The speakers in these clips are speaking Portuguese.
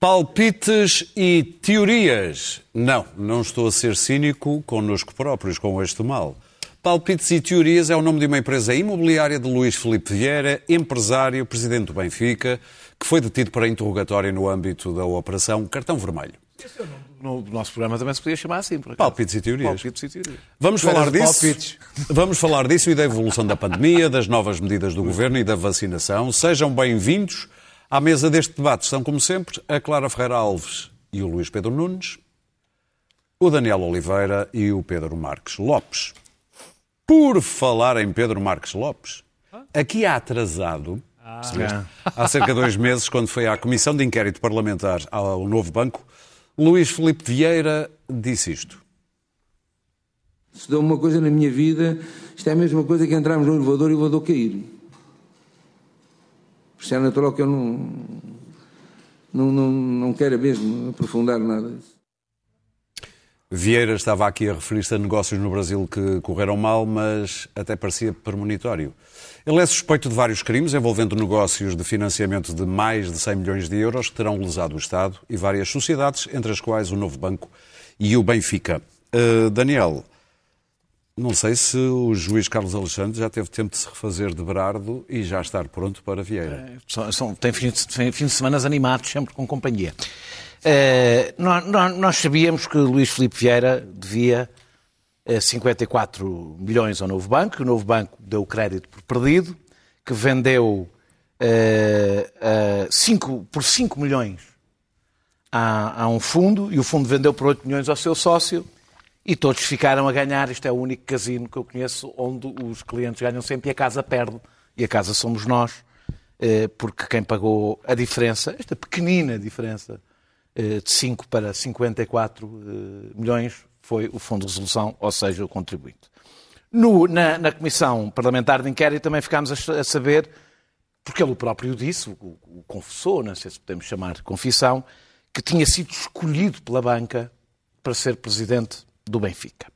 Palpites e teorias. Não, não estou a ser cínico connosco próprios, com este mal. Palpites e Teorias é o nome de uma empresa imobiliária de Luís Filipe Vieira, empresário, presidente do Benfica, que foi detido para interrogatório no âmbito da Operação Cartão Vermelho. Esse é o nome do nosso programa também se podia chamar assim. Por Palpites e Teorias. Palpites e Teorias. Vamos falar disso. Palpites. Vamos falar disso e da evolução da pandemia, das novas medidas do governo e da vacinação. Sejam bem-vindos. À mesa deste debate estão, como sempre, a Clara Ferreira Alves e o Luís Pedro Nunes, o Daniel Oliveira e o Pedro Marques Lopes. Por falar em Pedro Marques Lopes, aqui há atrasado, ah. há cerca de dois meses, quando foi à Comissão de Inquérito Parlamentar ao Novo Banco, Luís Filipe Vieira disse isto. Se deu uma coisa na minha vida, isto é a mesma coisa que entrarmos no elevador e o elevador cair. É natural que eu não, não, não, não quero mesmo aprofundar nada disso. Vieira estava aqui a referir-se a negócios no Brasil que correram mal, mas até parecia premonitório. Ele é suspeito de vários crimes envolvendo negócios de financiamento de mais de 100 milhões de euros que terão lesado o Estado e várias sociedades, entre as quais o Novo Banco e o Benfica. Uh, Daniel, não sei se o juiz Carlos Alexandre já teve tempo de se refazer de Berardo e já estar pronto para Vieira. É, são, tem fins de, fim de semana animados, sempre com companhia. Uh, nós, nós, sabíamos que Luís Filipe Vieira devia uh, eh, 54 milhões ao Novo Banco, o Novo Banco deu crédito por perdido, que vendeu uh, cinco, por 5 milhões a, a, um fundo, e o fundo vendeu por 8 milhões ao seu sócio, e todos ficaram a ganhar. Isto é o único casino que eu conheço onde os clientes ganham sempre e a casa perde. E a casa somos nós, porque quem pagou a diferença, esta pequenina diferença, eh, de 5 para 54 eh, milhões foi o Fundo de Resolução, ou seja, o contribuinte. No, na, na, Comissão Parlamentar de Inquérito também ficámos a, a saber, porque ele próprio disse, o, o, confessou, não sei se podemos chamar de confissão, que tinha sido escolhido pela banca para ser presidente do Benfica.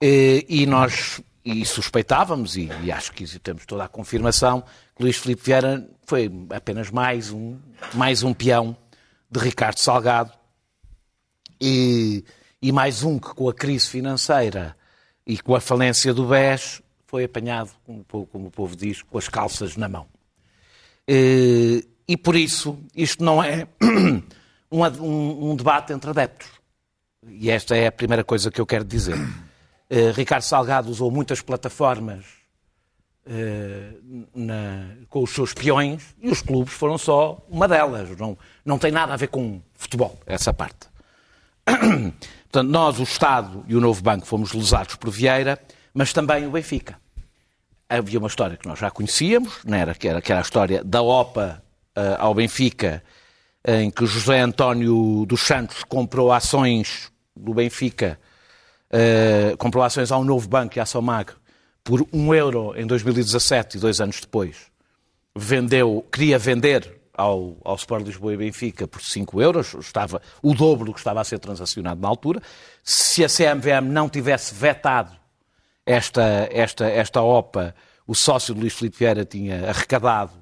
E, eh, e nós e suspeitávamos, e, e, acho que temos toda a confirmação, que Luís Filipe Vieira foi apenas mais um, mais um peão de Ricardo Salgado e, e mais um que com a crise financeira e com a falência do BES foi apanhado, como, como o povo diz, com as calças na mão. E, e por isso isto não é um, um, um, debate entre adeptos. E esta é a primeira coisa que eu quero dizer. Uh, Ricardo Salgado usou muitas plataformas uh, na, com os seus peões e os clubes foram só uma delas. Não, não tem nada a ver com futebol, essa parte. Portanto, nós, o Estado e o Novo Banco, fomos lesados por Vieira, mas também o Benfica. Havia uma história que nós já conhecíamos, não era, que, era, que era a história da OPA uh, ao Benfica, em que José António dos Santos comprou ações do Benfica, uh, comprou ações ao Novo Banco e à Somag por um euro em 2017 e dois anos depois vendeu, queria vender ao, ao Sport Lisboa e Benfica por 5 euros, estava o dobro do que estava a ser transacionado na altura. Se a CMVM não tivesse vetado esta, esta, esta OPA, o sócio de Luís Filipe Vieira tinha arrecadado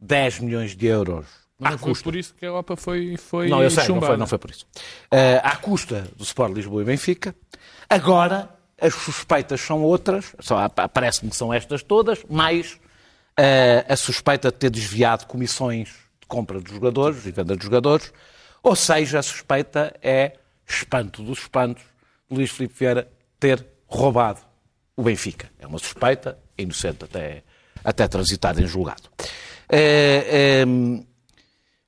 10 milhões de euros não foi por isso que a OPA foi, foi Não, eu sei, não foi, não foi por isso. Uh, à custa do Sport Lisboa e Benfica. Agora, as suspeitas são outras, parece-me que são estas todas, mais uh, a suspeita de ter desviado comissões compra de jogadores e venda de jogadores, ou seja, a suspeita é espanto dos espantos de Luís Filipe Vieira ter roubado o Benfica. É uma suspeita, inocente até, até transitada em julgado. É,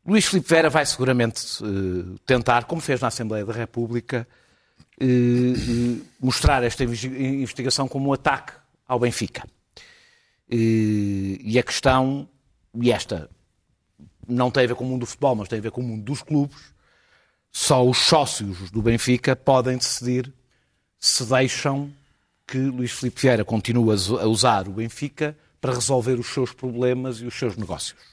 Luís Filipe Vieira vai seguramente é, tentar, como fez na Assembleia da República, mostrar esta investigação como um ataque ao Benfica. E a questão, e esta não tem a ver com o mundo do futebol, mas tem a ver com o mundo dos clubes, só os sócios do Benfica podem decidir se deixam que Luís Filipe Vieira continue a usar o Benfica para resolver os seus problemas e os seus negócios.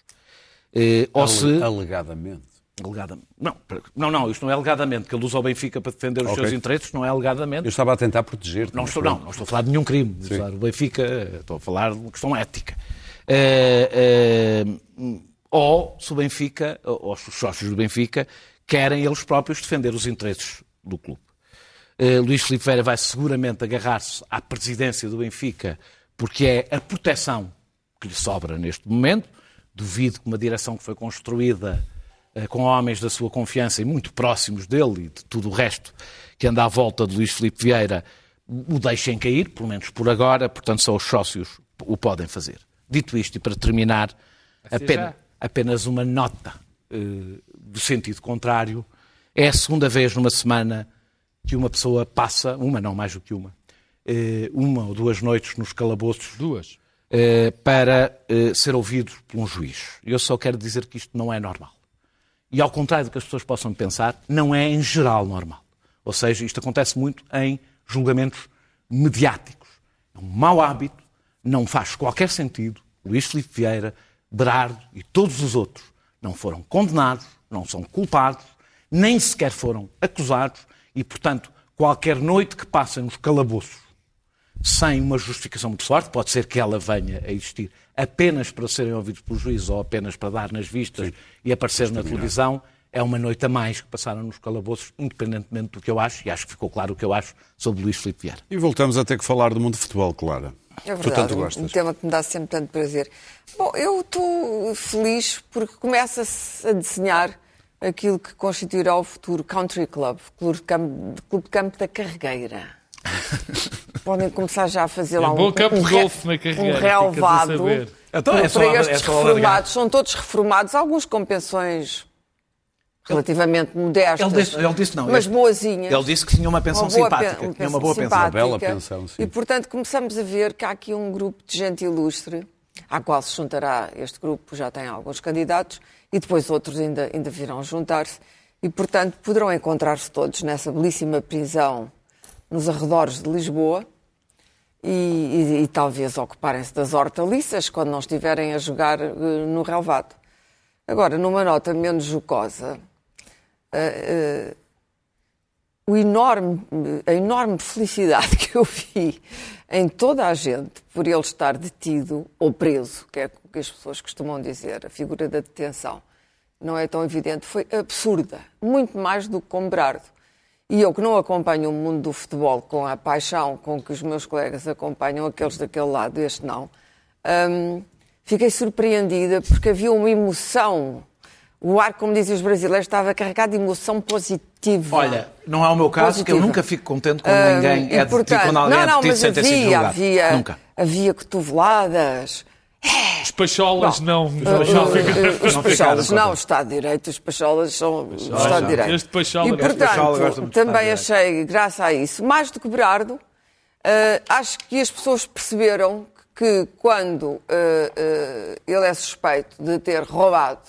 Eh, ou se... Alegadamente. Alegadamente. Não, não, não, isto não é alegadamente, que ele usa o Benfica para defender os okay. seus interesses, não é alegadamente. Eu estava a tentar proteger. Não estou, não, não estou a falar de nenhum crime de usar o Benfica, estou a falar de uma questão ética. Uh, uh, ou se o Benfica, ou os sócios do Benfica, querem eles próprios defender os interesses do clube. Uh, Luís Filipe Vieira vai seguramente agarrar-se à presidência do Benfica, porque é a proteção que lhe sobra neste momento. Duvido que uma direção que foi construída uh, com homens da sua confiança e muito próximos dele e de tudo o resto que anda à volta de Luís Filipe Vieira o deixem cair, pelo menos por agora, portanto só os sócios o podem fazer. Dito isto, e para terminar, apenas, apenas uma nota uh, do sentido contrário. É a segunda vez numa semana que uma pessoa passa, uma não, mais do que uma, uh, uma ou duas noites nos calabouços. Duas. Uh, para ser ouvido por um juiz. Eu só quero dizer que isto não é normal. E ao contrário do que as pessoas possam pensar, não é em geral normal. Ou seja, isto acontece muito em julgamentos mediáticos. É um mau hábito, não faz qualquer sentido. Luís Filipe Vieira, Berardo e todos os outros não foram condenados, não são culpados, nem sequer foram acusados e, portanto, qualquer noite que passem nos calabouços sem uma justificação muito forte, pode ser que ela venha a existir apenas para serem ouvidos pelo juiz ou apenas para dar nas vistas Sim. e aparecer na televisão, é uma noite a mais que passaram nos calabouços, independentemente do que eu acho, e acho que ficou claro o que eu acho sobre Luís Filipe Vieira. E voltamos a ter que falar do mundo de futebol, Clara. É verdade, um, um tema que me dá sempre tanto prazer. Bom, eu estou feliz porque começa-se a desenhar aquilo que constituirá o futuro Country Club, Clube de Campo, Clube de Campo da Carregueira. Podem começar já a fazer é lá um, campo um, de golfe na carreira, um relvado então, é para estes é reformados. São todos reformados, alguns com pensões relativamente modestas. Ele disse, ele disse não. Mas ele, boazinhas. Ele disse que tinha uma pensão uma simpática. Uma tinha uma boa pensão. Uma bela pensão, sim. E, portanto, começamos a ver que há aqui um grupo de gente ilustre, à qual se juntará este grupo, já tem alguns candidatos, e depois outros ainda, ainda virão juntar-se. E, portanto, poderão encontrar-se todos nessa belíssima prisão nos arredores de Lisboa. E, e, e talvez ocuparem-se das hortaliças quando não estiverem a jogar uh, no relvado. Agora, numa nota menos jocosa, uh, o enorme, a enorme felicidade que eu vi em toda a gente por ele estar detido ou preso, que é o que as pessoas costumam dizer, a figura da detenção, não é tão evidente, foi absurda, muito mais do que com Berardo. E eu que não acompanho o mundo do futebol com a paixão com que os meus colegas acompanham, aqueles daquele lado, este não, hum, fiquei surpreendida porque havia uma emoção o ar, como dizem os brasileiros, estava carregado de emoção positiva. Olha, não é o meu caso, positiva. que eu nunca fico contente quando uh, ninguém é portanto, detido, quando alguém não, não, é detido sem ter sido julgado. Havia, nunca. havia cotoveladas. Os pacholas não. Os pacholas não, o Estado de Direito, os pacholas são o Estado de Direito. Este pachola, e, portanto, também achei, graças a isso, mais do que Berardo, uh, acho que as pessoas perceberam que quando uh, uh, ele é suspeito de ter roubado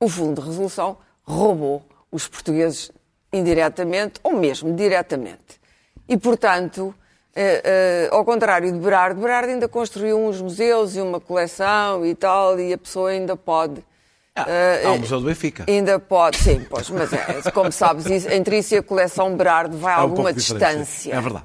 o Fundo de Resolução roubou os portugueses indiretamente ou mesmo diretamente. E, portanto, eh, eh, ao contrário de Berardo, Berardo ainda construiu uns museus e uma coleção e tal, e a pessoa ainda pode. Ah, uh, há um museu do Benfica. Ainda pode, sim, pois, mas é, como sabes, isso, entre isso e a coleção Berardo vai a alguma distância. É verdade.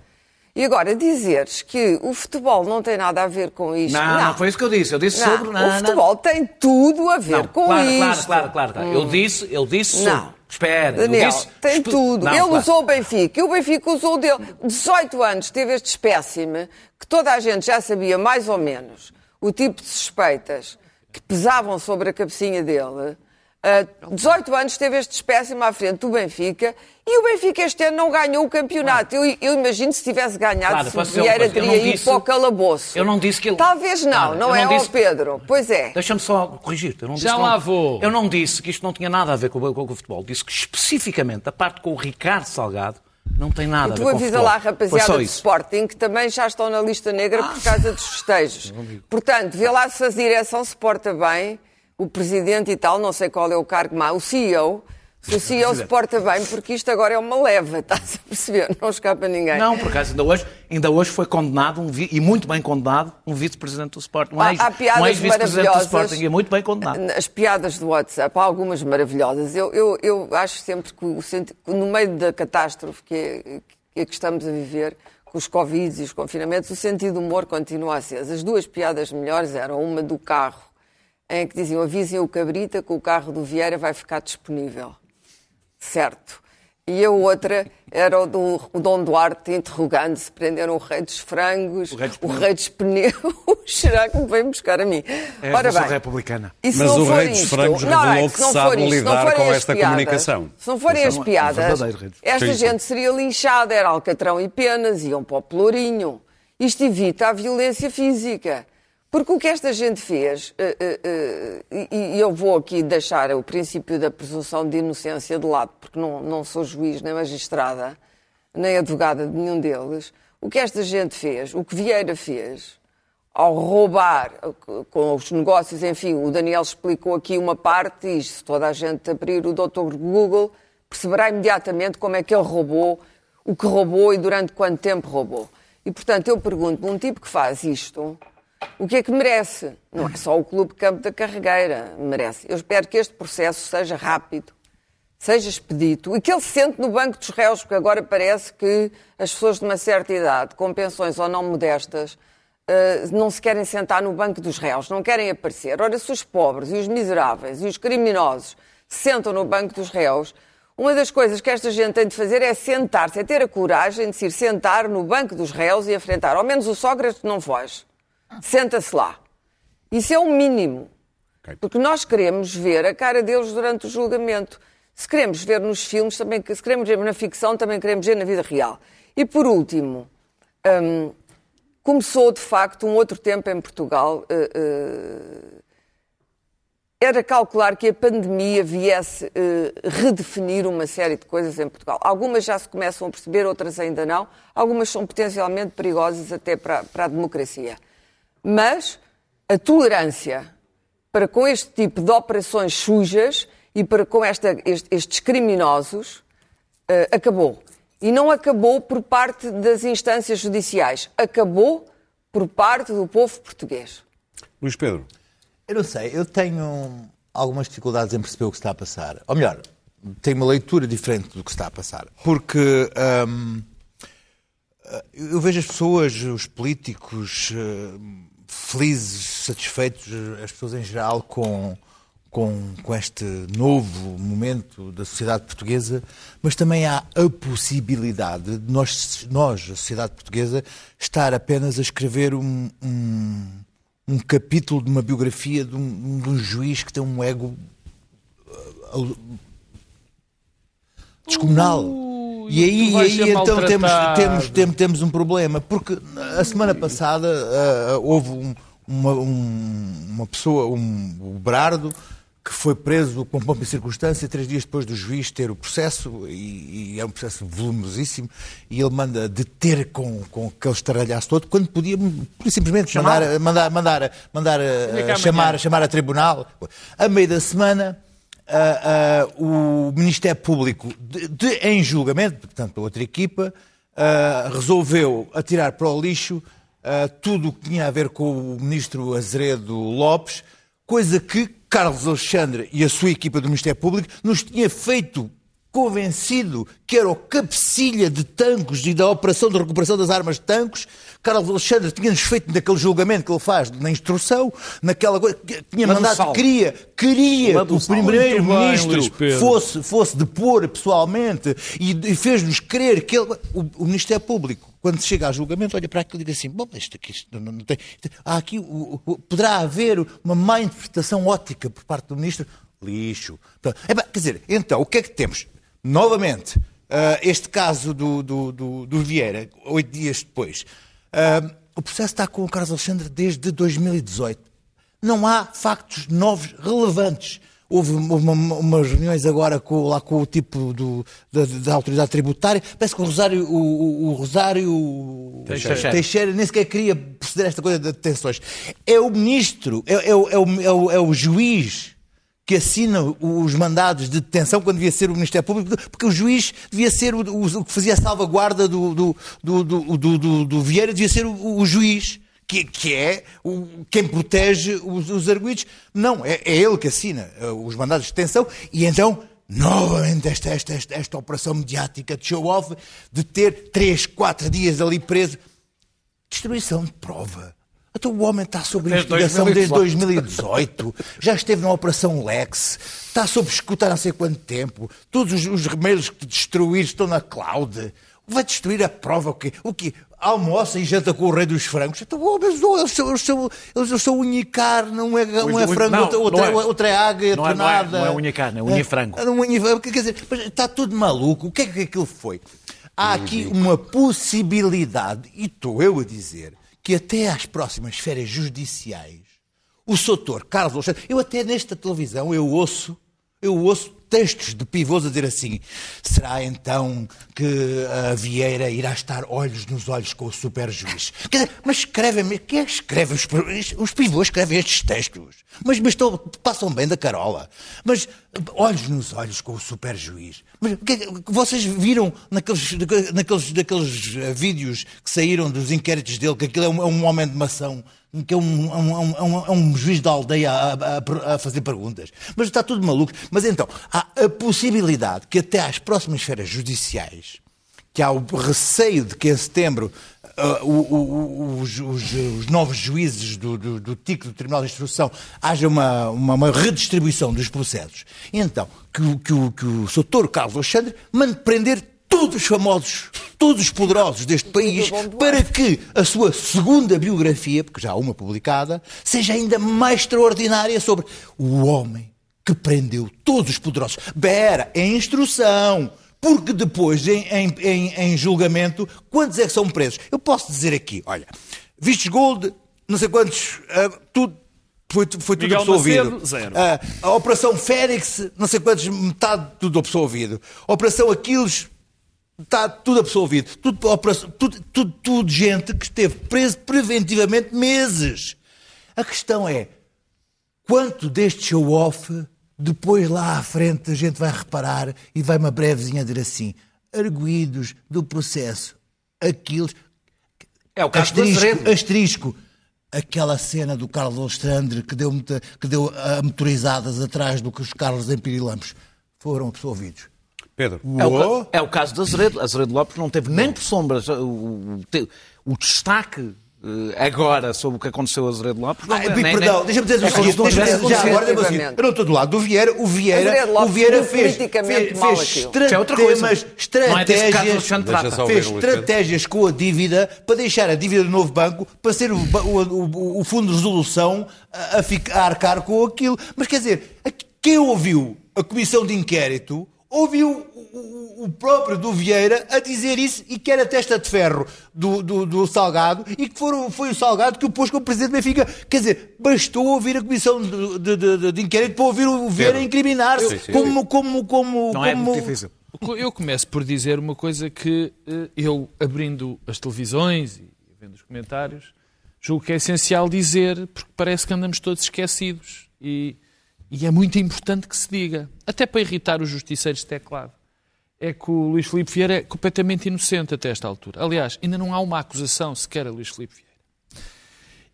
E agora, dizeres que o futebol não tem nada a ver com isto. Não, não, não foi isso que eu disse. Eu disse não, sobre. Não, o futebol tem tudo a ver com claro, isto. Claro, claro, claro. Hum. Eu disse, eu disse sobre. Não. Espera, Daniel, disse... tem tudo. Ele claro. usou o Benfica e o Benfica usou o dele. 18 anos teve este espécime que toda a gente já sabia mais ou menos o tipo de suspeitas que pesavam sobre a cabecinha dele. Uh, 18 anos teve este espécime à frente do Benfica e o Benfica este ano não ganhou o campeonato. Eu, eu imagino se tivesse ganhado, claro, se Vieira teria ido disse... para o calabouço. Eu não disse que ele... Talvez não, não, não é, disse... Pedro. Pois é. Deixa-me só corrigir-te. Já lá não... vou. Eu não disse que isto não tinha nada a ver com, com, com o futebol. Disse que especificamente a parte com o Ricardo Salgado não tem nada a ver com o. E tu avisa lá a rapaziada do Sporting, que também já estão na lista negra ah. por causa dos festejos. Portanto, vê lá se a direção se porta bem o presidente e tal, não sei qual é o cargo mais, o CEO, se o CEO se porta bem, porque isto agora é uma leva, estás a perceber? Não escapa ninguém. Não, por acaso, ainda hoje, ainda hoje foi condenado, um e muito bem condenado, um vice-presidente do Sporting. Um há, há piadas um ex-vice-presidente do Sporting, e muito bem condenado. As piadas do WhatsApp, há algumas maravilhosas. Eu, eu, eu acho sempre que, o, no meio da catástrofe que, é, que, é que estamos a viver, com os Covid e os confinamentos, o sentido do humor continua aceso. As duas piadas melhores eram uma do carro em que diziam avisem o Cabrita que o carro do Vieira vai ficar disponível. Certo. E a outra era o do o Dom Duarte interrogando se prenderam o rei dos frangos, O rei dos o rei dos pneus. Será que me vem buscar a mim? É a Revolução Republicana. e se Mas não o rei dos isto- frangos não, revelou é que se não sabe isto, lidar forem com as esta piadas- comunicação. Se não forem as é um piadas, dos esta sim. gente seria linchada, era alcatrão e penas, iam para o pelourinho. Isto evita a violência física. Porque o que esta gente fez, eh, eh, eh, e eu vou aqui deixar o princípio da presunção de inocência de lado, porque não, não sou juiz nem magistrada, nem advogada de nenhum deles, o que esta gente fez, o que Vieira fez, ao roubar com os negócios, enfim, o Daniel explicou aqui uma parte, e se toda a gente abrir o Dr. Google, perceberá imediatamente como é que ele roubou, o que roubou e durante quanto tempo roubou. E, portanto, eu pergunto um tipo que faz isto, o que é que merece? Não é só o Clube Campo da Carregueira, merece. Eu espero que este processo seja rápido, seja expedito e que ele se sente no banco dos réus, porque agora parece que as pessoas de uma certa idade, com pensões ou não modestas, eh, não se querem sentar no banco dos réus, não querem aparecer. Ora, se os pobres e os miseráveis e os criminosos se sentam no banco dos réus, uma das coisas que esta gente tem de fazer é sentar-se, é ter a coragem de se ir sentar no banco dos réus e enfrentar. Ao menos o Sócrates não foge. Senta-se lá. Isso é o mínimo. Ok. Porque nós queremos ver a cara deles durante o julgamento. Se queremos ver nos filmes, também, se queremos ver na ficção, também queremos ver na vida real. E por último, hum, começou de facto um outro tempo em Portugal. eh, eh, era calcular que a pandemia viesse eh, redefinir uma série de coisas em Portugal. Algumas já se começam a perceber, outras ainda não. Algumas são potencialmente perigosas até para, para a democracia. Mas a tolerância para com este tipo de operações sujas e para com esta- este- estes criminosos eh, acabou. E não acabou por parte das instâncias judiciais, acabou por parte do povo português. Luís Pedro, Eu não sei, eu tenho algumas dificuldades em perceber o que está a passar. Ou melhor, tenho uma leitura diferente do que está a passar. Porque hum, eu vejo as pessoas, os políticos, hum, felizes, satisfeitos, as pessoas em geral, com, com, com este novo momento da sociedade portuguesa, mas também há a possibilidade de nós, nós a sociedade portuguesa, estar apenas a escrever um- um, um capítulo de uma biografia de um, de um juiz que tem um ego uh, e aí, tu vais e aí então temos, temos, temos, temos um problema, porque a semana passada uh, houve um- uma, um- uma pessoa, um, o Berardo, que foi preso com pompa e circunstância três dias depois do juiz ter o processo, e, e é um processo voluminosíssimo, e ele manda deter com, com aquele estaralhaço todo, quando podia simplesmente mandar, mandar, mandar, mandar Vinha cá uh, chamar, amanhã. chamar a tribunal. A meio da semana, o Ministério Público, de, de- em julgamento, portanto, a outra equipa, ah, resolveu atirar para o lixo ah, tudo o que tinha a ver com o ministro Azeredo Lopes, coisa que Carlos Alexandre e a sua equipa do Ministério Público nos tinha feito convencido que era o cabecilha de tanques e da operação de recuperação das armas de tanques. Carlos Alexandre tinha-nos feito naquele julgamento que ele faz na instrução, naquela coisa, que tinha um mandado, salve. queria, queria que o primeiro-ministro fosse, fosse depor pessoalmente e, e fez-nos crer que ele, o, o Ministério Público, quando se chega a julgamento, olha para aquilo e diz assim, bom, isto aqui isto não, não tem, há aqui, o- o- poderá haver uma má interpretação ótica por parte do Ministro, lixo. Epá, quer dizer, então, o que é que temos? Novamente, ah, este caso do, do, do, do Vieira, oito dias depois, ah, o processo está com o Carlos Alexandre desde 2018 não há factos novos relevantes. Houve uma- uma- umas reuniões agora com, lá com o tipo do- da, da autoridade tributária. Parece que o Rosário, o, o- Rosário Teixeira. Teixeira nem sequer queria proceder a esta coisa de detenções. É o ministro, é, é é o- é o- é o juiz que assina os mandados de detenção quando devia ser o Ministério Público, porque o juiz devia ser o, o- o que fazia a salvaguarda do, do, do, do, do- do- Vieira, devia ser o, o juiz. Que, que é o- quem protege os, os arguidos. Não, é, é ele que assina eh, os mandados de detenção e então, novamente, esta, esta, esta, esta operação mediática de show-off de ter três, quatro dias ali preso. Destruição de prova. Então o homem está sob investigação desde 2018. 2018, já esteve na Operação Lex, está sob escuta há não sei quanto tempo, todos os, os remédios que destruir estão na cloud. Vai destruir a prova o quê? O quê? Almoça e janta com o rei dos frangos. Então, oh, mas oh, eles são, eles são, eles são unha e carne, não é, não é frango, não, outra, não outra, é. outra é águia, Não é- não é- tornada. não é unha e carne, é unha e frango. É unha e- Quer dizer, está tudo maluco. O que é que aquilo foi? Há aqui uma possibilidade, e estou eu a dizer, que até às próximas férias judiciais, o Soutor Carlos Alexandre, eu até nesta televisão, eu ouço, eu ouço textos de pivôs a dizer assim, será então que a Vieira irá estar olhos nos olhos com o superjuiz? Quer dizer, mas escrevem, quem é que escreve? Os, os pivôs escrevem estes textos. Mas, mas passam bem da carola. Mas olhos nos olhos com o. Mas que é que- vocês viram naqueles, naqueles, naqueles eh, vídeos que saíram dos inquéritos dele que aquilo é um, é um homem de mação, que é um, é um, é um- é um- juiz da aldeia a, a- a fazer perguntas. Mas está tudo maluco. Mas então, há a possibilidade que até às próximas férias judiciais, que há o receio de que em setembro ah, o- o- os, os- os novos juízes do, do, do TIC, do Tribunal de Instrução, haja uma, uma, uma redistribuição dos processos. E então, que, o- que, o, que o Sr. Carlos Alexandre mande prender todos os famosos, todos os poderosos deste país, para que a sua segunda biografia, porque já há uma publicada, seja ainda mais extraordinária sobre o homem que prendeu todos os poderosos. Bera, em instrução. Porque depois, em, em- em- em julgamento, quantos é que são presos? Eu posso dizer aqui, olha, vistos gold, não sei quantos, ah, tudo, foi, foi tudo Miguel absolvido. Macedo, zero. Ah, a Operação Félix, não sei quantos, metade tudo absolvido. Operação Aquiles, está tudo absolvido. Tudo, operação- tudo, tudo, tudo gente que esteve preso preventivamente meses. A questão é, quanto deste show-off, depois lá à frente a gente vai reparar e vai uma brevezinha dizer assim, arguídos do processo, Aquiles, É o caso asterisco, asterisco, aquela cena do Carlos Alexandre que deu, que deu ah, motorizadas atrás do que os Carlos em Pirilampos foram absolvidos. Pedro. É o, é o caso de Azeredo. Azeredo Lopes não teve nem por sombras o, o- destaque eh, agora sobre o que aconteceu a Azeredo Lopes. Não, Ah, nem- perdão, deixa-me dizer é o seguinte, assim, eu não estou do lado do Vieira, o Vieira, o Vieira viu fez, fez, fez aquilo. Que é Não é estratégias, fez estratégias com a dívida para deixar a dívida do novo banco para ser o, o, o- o fundo de resolução a, a ficar, a arcar com aquilo. Mas quer dizer, quem ouviu a comissão de inquérito ouviu o, o- o próprio do Vieira a dizer isso e que era testa de ferro do, do, do Salgado e que foram, foi o Salgado que o pôs como presidente do Benfica. Quer dizer, bastou ouvir a comissão de, de- de- de inquérito para ouvir o Vieira incriminar-se Sim, sim. como, como, como, Não é como- muito difícil. Eu começo por dizer uma coisa que eh, eu, abrindo as televisões e vendo os comentários, julgo que é essencial dizer, porque parece que andamos todos esquecidos. E, e é muito importante que se diga, até para irritar os justiceiros de teclado. É que o Luís Filipe Vieira é completamente inocente até esta altura. Aliás, ainda não há uma acusação sequer a Luís Filipe Vieira.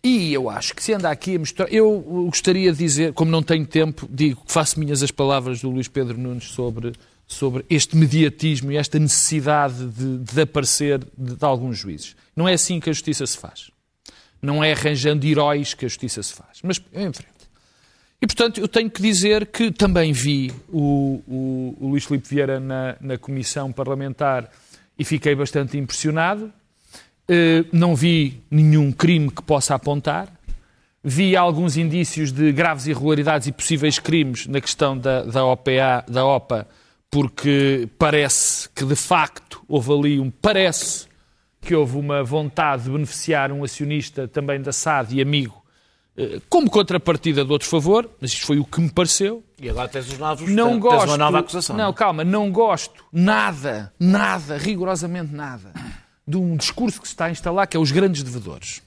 E eu acho que se anda aqui a misturar. Eu gostaria de dizer, como não tenho tempo, digo que faço minhas as palavras do Luís Pedro Nunes sobre, sobre este mediatismo e esta necessidade de, de aparecer de, de alguns juízes. Não é assim que a justiça se faz. Não é arranjando heróis que a justiça se faz. Mas frente. E, portanto, eu tenho que dizer que também vi o, o, o Luís Filipe Vieira na, na comissão parlamentar e fiquei bastante impressionado. Eh, não vi nenhum crime que possa apontar. Vi alguns indícios de graves irregularidades e possíveis crimes na questão da, da OPA, da OPA, porque parece que de facto houve ali um parece que houve uma vontade de beneficiar um acionista também da SAD e amigo como contrapartida de outro favor, mas isto foi o que me pareceu. E agora tens os novos. Não tens gosto. uma nova acusação. Não, não calma, não gosto nada, nada, rigorosamente nada, de um discurso que se está a instalar, que é os grandes devedores.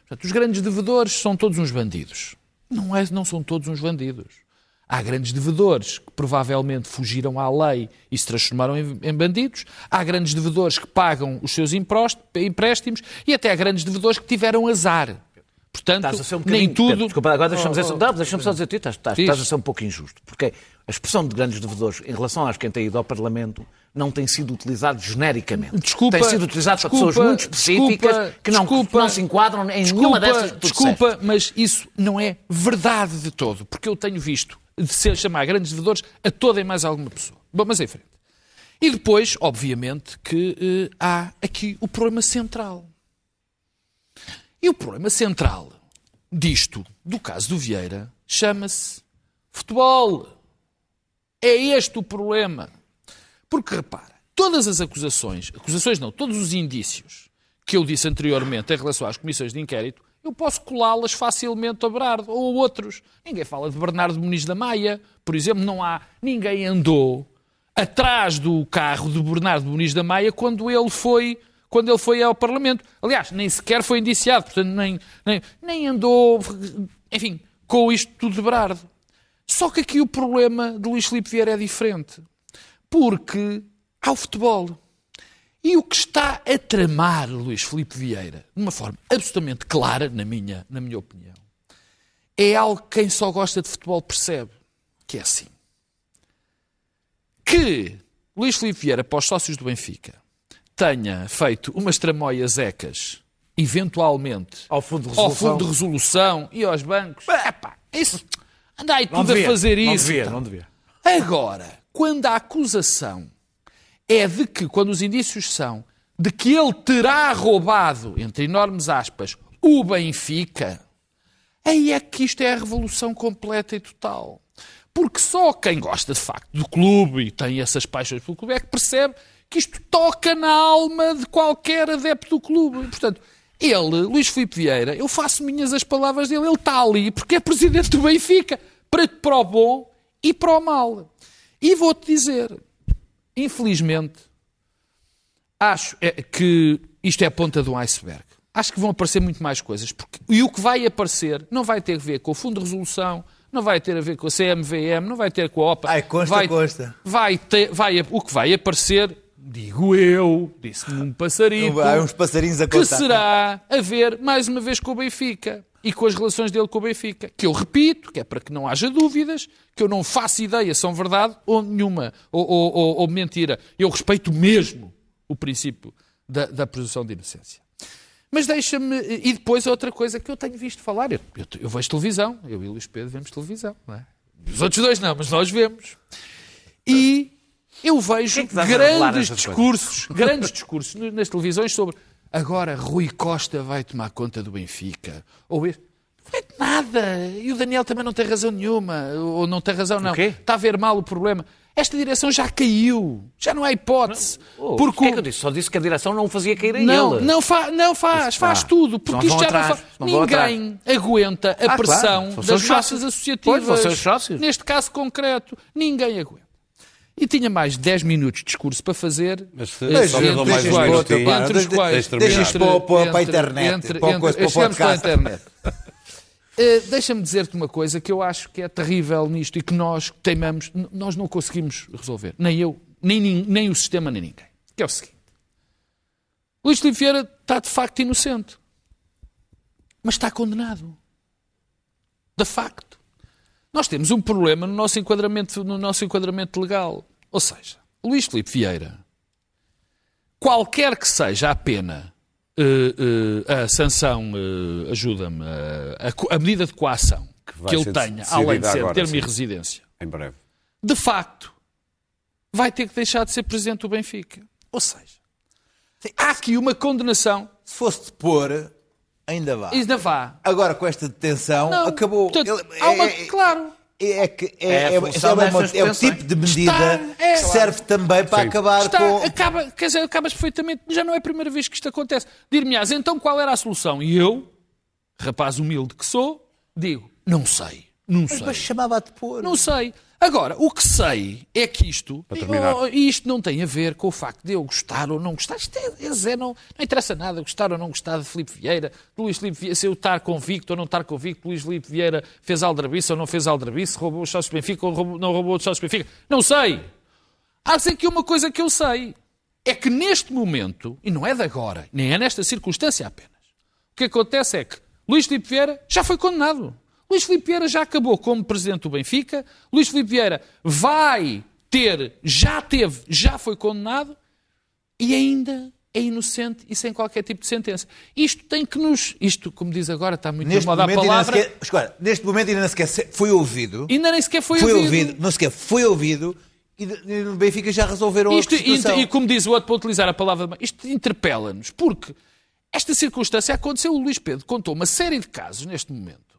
Portanto, os grandes devedores são todos uns bandidos. Não, é, não são todos uns bandidos. Há grandes devedores que provavelmente fugiram à lei e se transformaram em, bandidos. Há grandes devedores que pagam os seus empréstimos e até há grandes devedores que tiveram azar. Portanto, um nem tudo... Desculpa, agora deixa-me Oh, oh, Não, deixa-me só dizer, estás, estás, estás a ser um pouco injusto, porque a expressão de grandes devedores em relação às quem tem ido ao Parlamento não tem sido utilizado genericamente. Desculpa, tem sido utilizado para pessoas muito específicas desculpa, que, não, desculpa, que não se enquadram em desculpa, nenhuma dessas que Desculpa, disseste. mas isso não é verdade de todo, porque eu tenho visto de ser chamar grandes devedores a toda e mais alguma pessoa. Bom, mas em frente. E depois, obviamente, que eh, há aqui o problema central. E o problema central disto, do caso do Vieira, chama-se futebol. É este o problema. Porque repara, todas as acusações, acusações não, todos os indícios que eu disse anteriormente em relação às comissões de inquérito, eu posso colá-las facilmente a Bernardo ou a outros. Ninguém fala de Bernardo Muniz da Maia, por exemplo, não há, ninguém andou atrás do carro de Bernardo Muniz da Maia quando ele foi quando ele foi ao Parlamento. Aliás, nem sequer foi indiciado, portanto, nem, nem, nem andou, enfim, com isto tudo de Bernardo. Só que aqui o problema de Luís Filipe Vieira é diferente. Porque há o futebol. E o que está a tramar Luís Filipe Vieira, de uma forma absolutamente clara, na minha, na minha opinião, é algo que quem só gosta de futebol percebe. Que é assim. Que Luís Filipe Vieira, para os sócios do Benfica, tenha feito umas tramóias ecas, eventualmente, Ao fundo de ao resolução. fundo de resolução e aos bancos. Epá, isso, anda aí tudo devia, a fazer não isso. devia, não devia. Agora, quando a acusação é de que, quando os indícios são de que ele terá roubado, entre enormes aspas, o Benfica, aí é que isto é a revolução completa e total. Porque só quem gosta de facto do clube e tem essas paixões pelo clube é que percebe que isto toca na alma de qualquer adepto do clube. Portanto, ele, Luís Filipe Vieira, eu faço minhas as palavras dele, ele está ali porque é presidente do Benfica, para, para o bom e para o mal. E vou-te dizer, infelizmente, acho é, que isto é a ponta do iceberg. Acho que vão aparecer muito mais coisas. Porque, e o que vai aparecer não vai ter a ver com o Fundo de Resolução, não vai ter a ver com a CMVM, não vai ter com a OPA. Ai, consta, vai, consta. Vai ter, vai, o que vai aparecer, digo eu, disse-me um passarito, Há uns passarinhos a que contar. será a ver, mais uma vez, com o Benfica e com as relações dele com o Benfica. Que eu repito, que é para que não haja dúvidas, que eu não faço ideia se são verdade ou nenhuma, ou, ou- ou- ou mentira. Eu respeito mesmo o princípio da, da presunção de inocência. Mas deixa-me. E depois outra coisa que eu tenho visto falar. Eu, eu- eu vejo televisão, eu e o Luís Pedro vemos televisão, não é? Os outros dois não, mas nós vemos. E eu vejo que a revelar grandes discursos, grandes discursos nas televisões sobre agora Rui Costa vai tomar conta do Benfica. Ou este. Não é nada. E o Daniel também não tem razão nenhuma. Ou não tem razão, não. Está a ver mal o problema. Esta direção já caiu. Já não há hipótese. Oh, porque o que é que eu disse? Só disse que a direção não fazia cair em não, ele. não, fa não faz, faz Ah, tudo, porque não isto já atrás, não faz. não Ninguém aguenta a Ah, pressão claro, das massas associativas. Pois, sócios. Neste caso concreto, ninguém aguenta. E tinha mais 10 minutos de discurso para fazer. Mas se- só dou mais os um quais- minutinho. entre os quais- deixa Deixa terminar. isto para, para, para a internet, entre- para, entre- coisa, para chegamos para a internet. Eh, Deixa-me dizer-te uma coisa que eu acho que é terrível nisto e que nós teimamos, nós não conseguimos resolver. Nem eu, nem, nin- nem o sistema, nem ninguém. Que é o seguinte. Luís Filipe Vieira está de facto inocente. Mas está condenado. De facto. Nós temos um problema no nosso enquadramento, no nosso enquadramento legal. Ou seja, Luís Filipe Vieira, qualquer que seja a pena, eh, eh, a sanção, eh, ajuda-me, a, medida de coação que, vai ele tenha, além de ser termo e residência, Em breve. de facto, vai ter que deixar de ser presidente do Benfica. Ou seja, há aqui uma condenação. Se fosse de pôr, ainda vá. E ainda vá. Agora, com esta detenção, Não, acabou. portanto, Ele- há uma- é- claro. É, que é, É é, é é o tipo de medida Está- é, que serve também para Sim. acabar Está, com. acaba, quer dizer, acabas perfeitamente. Já não é a primeira vez que isto acontece. Dir-me-ás, então qual era a solução? E eu, rapaz humilde que sou, digo, não sei. Não sei. Mas chamava a de pôr. Não sei. Agora, o que sei é que isto, terminar. oh, isto não tem a ver com o facto de eu gostar ou não gostar. Isto é, é não, não interessa nada gostar ou não gostar de Filipe Vieira, de Luís Filipe Vieira, se eu estar convicto ou não estar convicto, Luís Filipe Vieira fez aldrabice ou não fez aldrabice, roubou os sócios Benfica ou roubou- não roubou os sócios Benfica. Não sei. Há de uma coisa que eu sei. É que neste momento, e não é de agora, nem é nesta circunstância apenas, o que acontece é que Luís Filipe Vieira já foi condenado. Luís Filipe Vieira já acabou como presidente do Benfica. Luís Filipe Vieira vai ter, já teve, já foi condenado e ainda é inocente e sem qualquer tipo de sentença. Isto tem que nos. Isto, como diz agora, está muito Neste moda a palavra. sequer, escuta, neste momento ainda nem sequer se- foi ouvido. Ainda nem sequer foi, foi ouvido. ouvido. Não sequer foi ouvido. E e no Benfica já resolveram Isto, a situação. e, e como diz o outro, para utilizar a palavra, isto interpela-nos, porque esta circunstância aconteceu. O Luís Pedro contou uma série de casos neste momento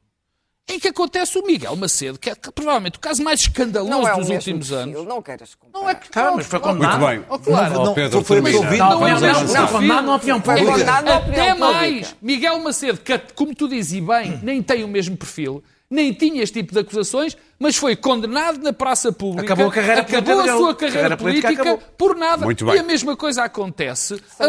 em que acontece o Miguel Macedo, que é provavelmente o caso mais escandaloso Não é dos últimos perfil, anos. não queiras comparar. Não é que Tá, mas foi não, condenado. Muito bem. Oh, claro. Ó, Não, Pedro, foi absolvido. Não, Não é vamos o lá, mesmo foi perfil. condenado na opinião pública. Até mais, Miguel Macedo, que, como tu dizes e bem, nem tem o mesmo perfil, nem tinha este tipo de acusações, mas foi condenado na praça pública. Acabou a carreira acabou política a sua carreira, Carreira política política, por nada. Muito E a mesma coisa acontece. A- a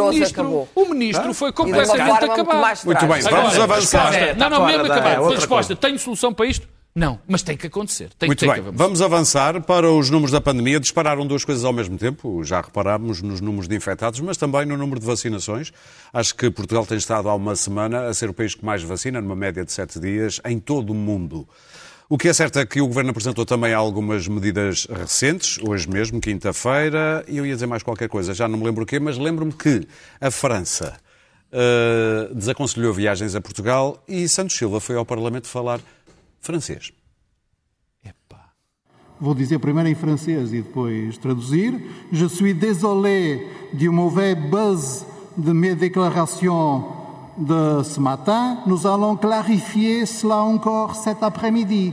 ao ministro, acabou. O ministro foi de uma completamente acabado. Muito bem, vamos avançar. Não, não, mesmo acabado. é resposta, tenho solução para isto? Não, mas tem que acontecer. Tem, Muito tem bem, que avançar. vamos avançar para os números da pandemia. Dispararam duas coisas ao mesmo tempo. Já reparámos nos números de infectados, mas também no número de vacinações. Acho que Portugal tem estado há uma semana a ser o país que mais vacina, numa média de sete dias, em todo o mundo. O que é certo é que o Governo apresentou também algumas medidas recentes, hoje mesmo, quinta-feira, e eu ia dizer mais qualquer coisa, já não me lembro o quê, mas lembro-me que a França eh, desaconselhou viagens a Portugal e Santos Silva foi ao Parlamento falar francês. Vou dizer primeiro em francês e depois traduzir. Je suis désolé du mauvais buzz de mes déclarations de ce matin. Nous allons clarifier cela encore cet après-midi.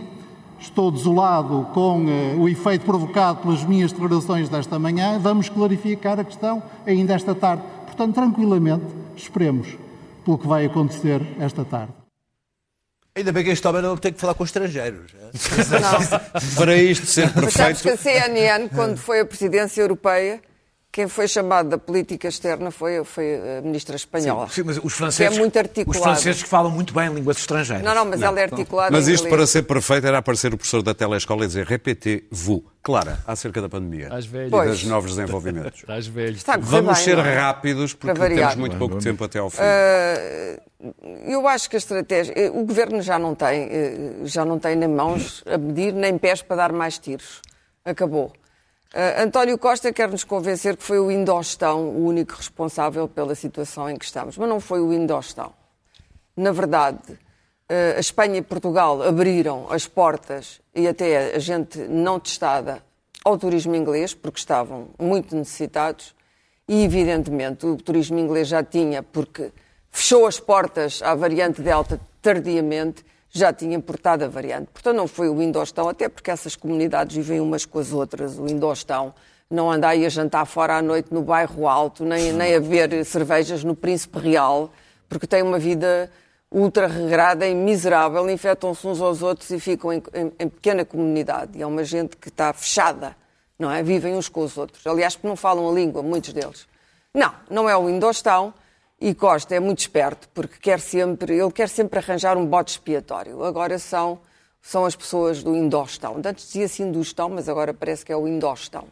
Estou desolado com eh, o efeito provocado pelas minhas declarações desta manhã. Vamos clarificar a questão ainda esta tarde. Portanto, tranquilamente, esperemos pelo que vai acontecer esta tarde. Ainda bem que este homem não tem que falar com estrangeiros. né? Para isto ser Mas sabes que a perfeito, CNN, quando foi a presidência europeia, quem foi chamado da política externa foi, foi a ministra espanhola. Sim, mas os Que franceses, é muito articulada. os franceses que falam muito bem línguas estrangeiras. Não, não, mas ela é articulada mas isto para ser perfeito era aparecer o professor da telescola e dizer repetez-vous. Clara, acerca da pandemia e dos novos desenvolvimentos. Estás velho. Está Vamos bem, ser não é? rápidos porque temos muito pouco tempo até ao fim. Eu acho que a estratégia. eh, O governo já não tem, eh, já não tem nem mãos a medir, nem pés para dar mais tiros. Acabou. Eh, António Costa quer nos convencer que foi o Indostão o único responsável pela situação em que estamos. Mas não foi o Indostão. Na verdade, eh, a Espanha e Portugal abriram as portas e até a gente não testada ao turismo inglês, porque estavam muito necessitados, e evidentemente o turismo inglês já tinha, porque fechou as portas à variante Delta tardiamente, já tinha importado a variante. Portanto, não foi o Indostão, até porque essas comunidades vivem umas com as outras. O Indostão não anda aí a jantar fora à noite no bairro Alto, nem, nem a ver cervejas no Príncipe Real, porque tem uma vida ultra regrada e miserável, infectam-se uns aos outros e ficam em, em- em pequena comunidade. E é uma gente que está fechada, não é? Vivem uns com os outros. Aliás, porque não falam a língua, muitos deles. Não, não é o Indostão. E Costa é muito esperto, porque quer sempre, ele quer sempre arranjar um bote expiatório. Agora são, são as pessoas do Indostão. Antes dizia-se Indostão, mas agora parece que é o Indostão.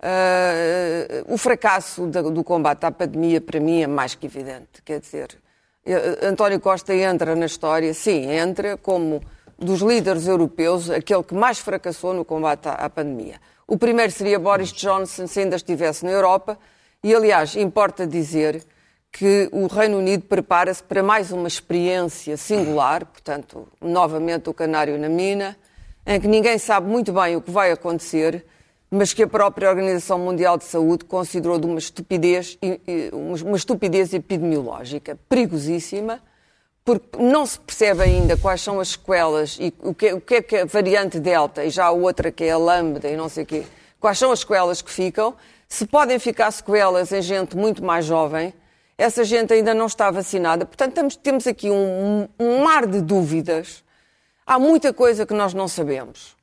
Ah, o fracasso do combate à pandemia, para mim, é mais que evidente. Quer dizer, eh, António Costa entra na história, sim, entra como dos líderes europeus, aquele que mais fracassou no combate à pandemia. O primeiro seria Boris Johnson, se ainda estivesse na Europa, e aliás, importa dizer que o Reino Unido prepara-se para mais uma experiência singular, portanto, novamente o canário na mina, em que ninguém sabe muito bem o que vai acontecer, mas que a própria Organização Mundial de Saúde considerou de uma estupidez, uma estupidez epidemiológica perigosíssima, porque não se percebe ainda quais são as sequelas e o que, o que é que a variante Delta e já a outra que é a Lambda e não sei o quê, quais são as sequelas que ficam, se podem ficar sequelas em gente muito mais jovem, essa gente ainda não está vacinada. Portanto, temos, temos aqui um, um mar de dúvidas. Há muita coisa que nós não sabemos.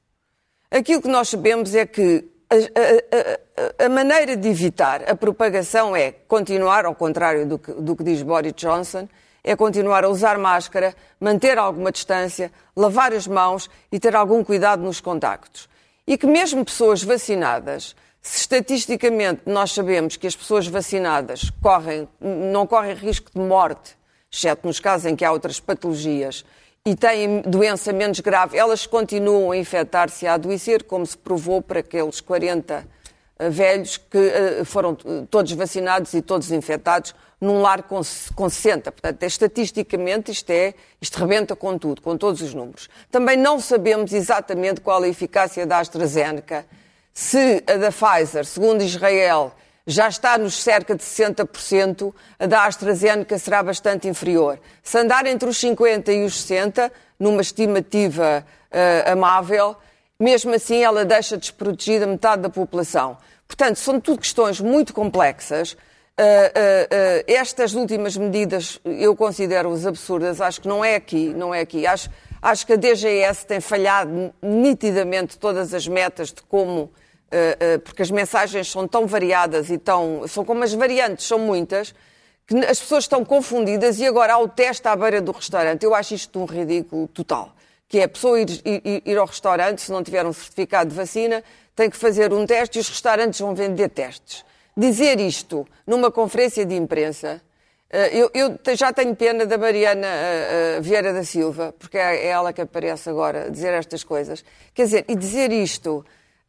Aquilo que nós sabemos é que a, a- a- a maneira de evitar a propagação é continuar, ao contrário do que, do que diz Boris Johnson, é continuar a usar máscara, manter alguma distância, lavar as mãos e ter algum cuidado nos contactos. E que mesmo pessoas vacinadas, se estatisticamente nós sabemos que as pessoas vacinadas correm, não correm risco de morte, exceto nos casos em que há outras patologias e têm doença menos grave, elas continuam a infectar-se e a adoecer, como se provou para aqueles 40 uh, velhos que uh, foram todos vacinados e todos infectados num lar com, com 60. Portanto, é, estatisticamente, isto, é, isto rebenta com tudo, com todos os números. Também não sabemos exatamente qual a eficácia da AstraZeneca. Se a da Pfizer, segundo Israel, já está nos cerca de 60%, a da AstraZeneca será bastante inferior. Se andar entre os 50% e os 60%, numa estimativa uh, amável, mesmo assim ela deixa desprotegida metade da população. Portanto, são tudo questões muito complexas. Uh, uh, estas últimas medidas eu considero-as absurdas. Acho que não é aqui, não é aqui. Acho, acho que a DGS tem falhado nitidamente todas as metas de como porque as mensagens são tão variadas e tão. são como as variantes, são muitas, que as pessoas estão confundidas e agora há o teste à beira do restaurante. Eu acho isto um ridículo total. Que é a pessoa ir, ir, ir ao restaurante, se não tiver um certificado de vacina, tem que fazer um teste e os restaurantes vão vender testes. Dizer isto numa conferência de imprensa. Eh, eu, eu, já tenho pena da Mariana Vieira da Silva, porque é ela que aparece agora dizer estas coisas. Quer dizer, e dizer isto